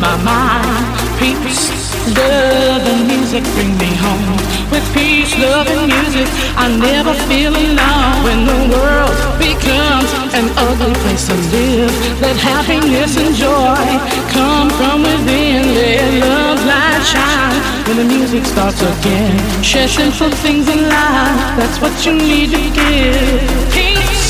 my mind. Peace, Love and music bring me home. With peace, love and music, I never feel alone. When the world becomes an ugly place to live, let happiness and joy come from within. Let love light shine when the music starts again. Share simple things in life, that's what you need to give. Peace,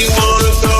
you wanna go.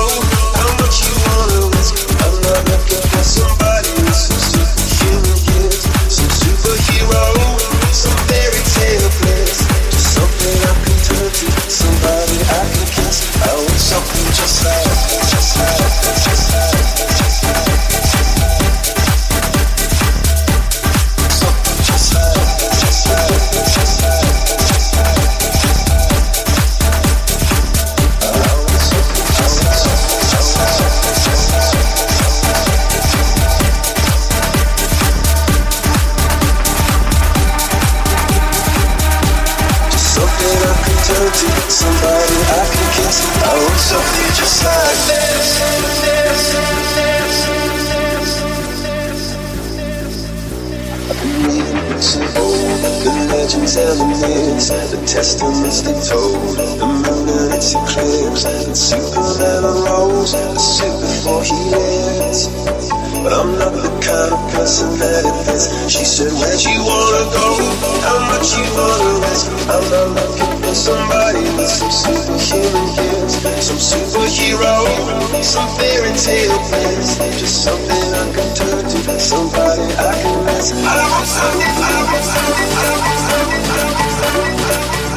Somebody with some superhuman gifts, some superhero, some fairy tale prince, just something I can turn to, somebody I can miss. I want something, I want something, I want something, I want just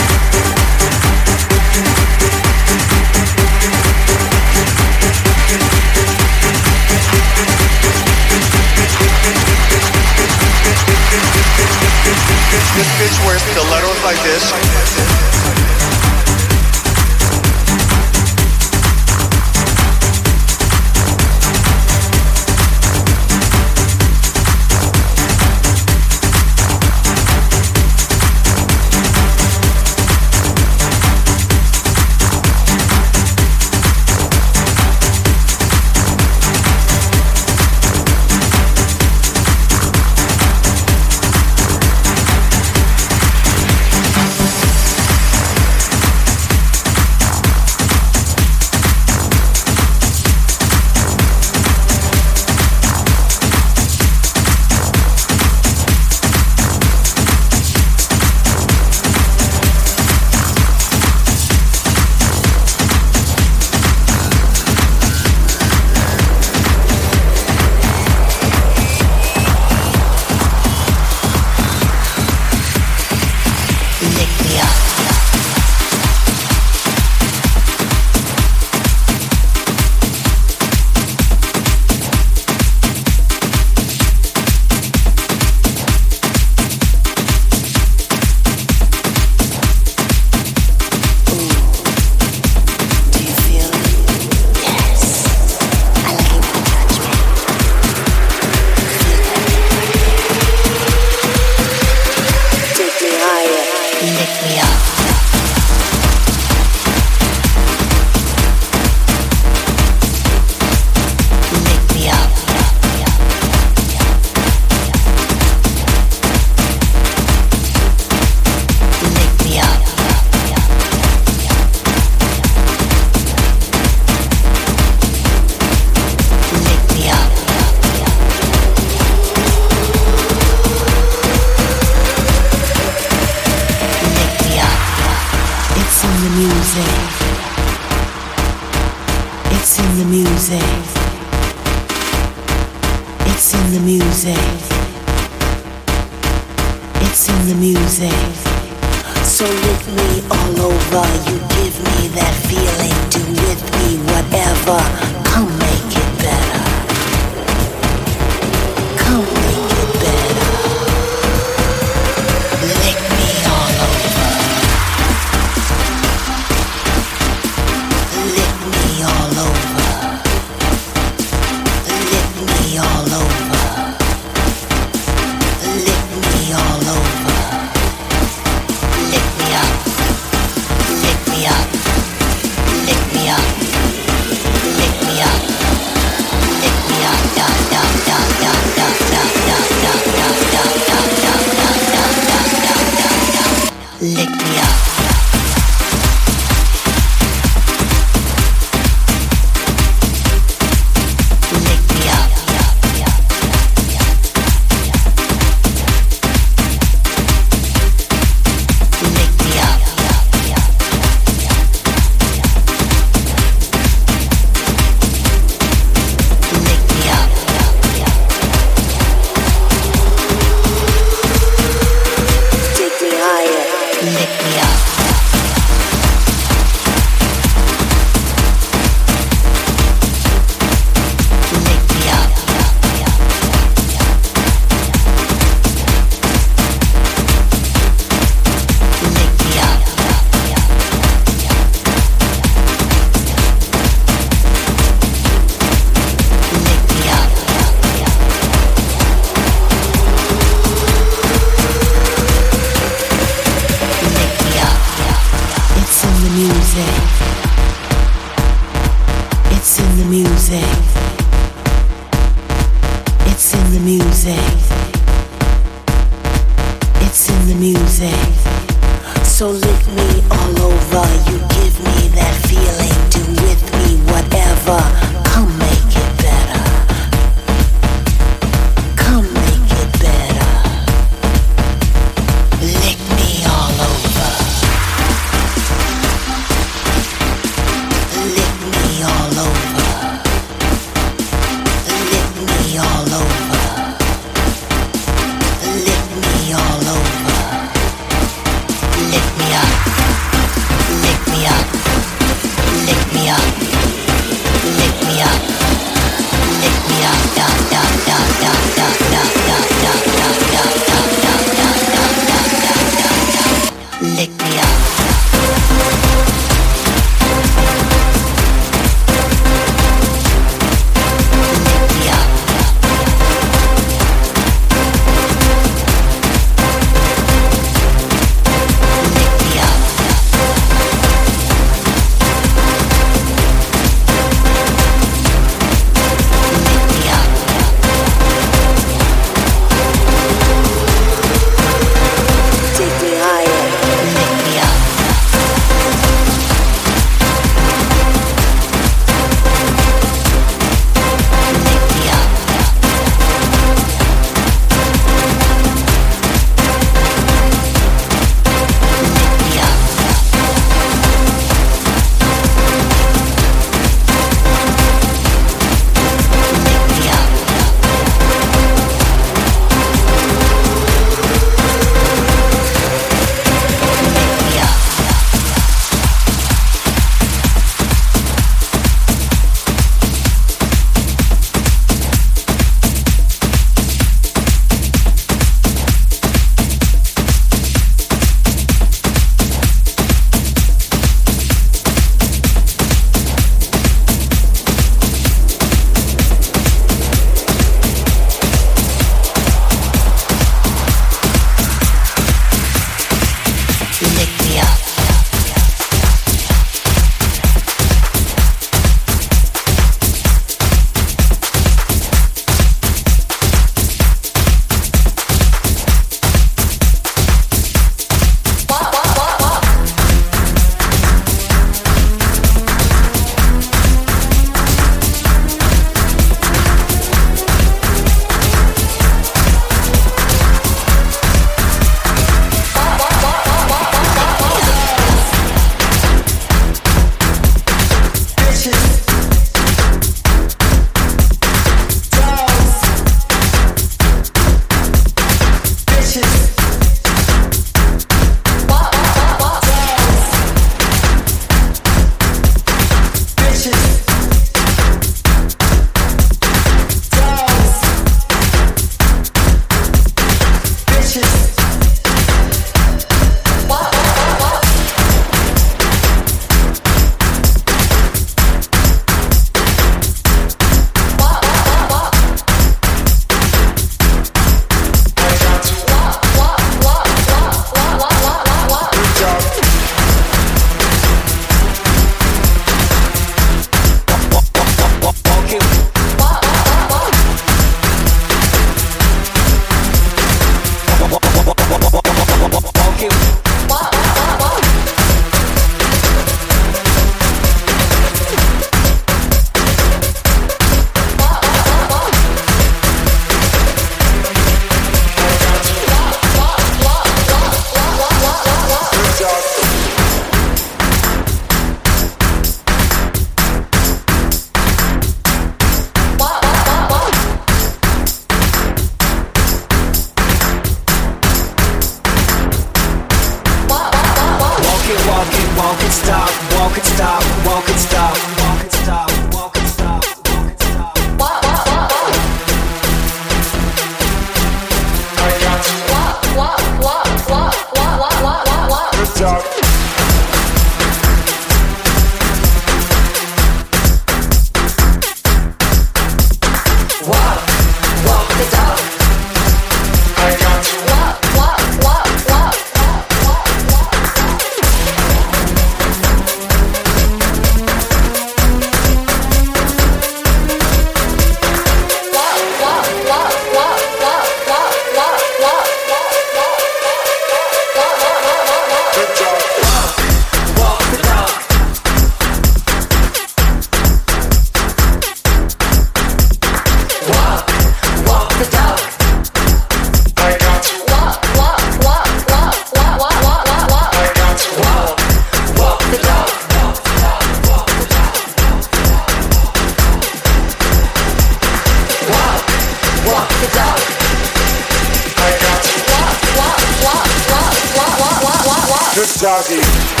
Zaggy.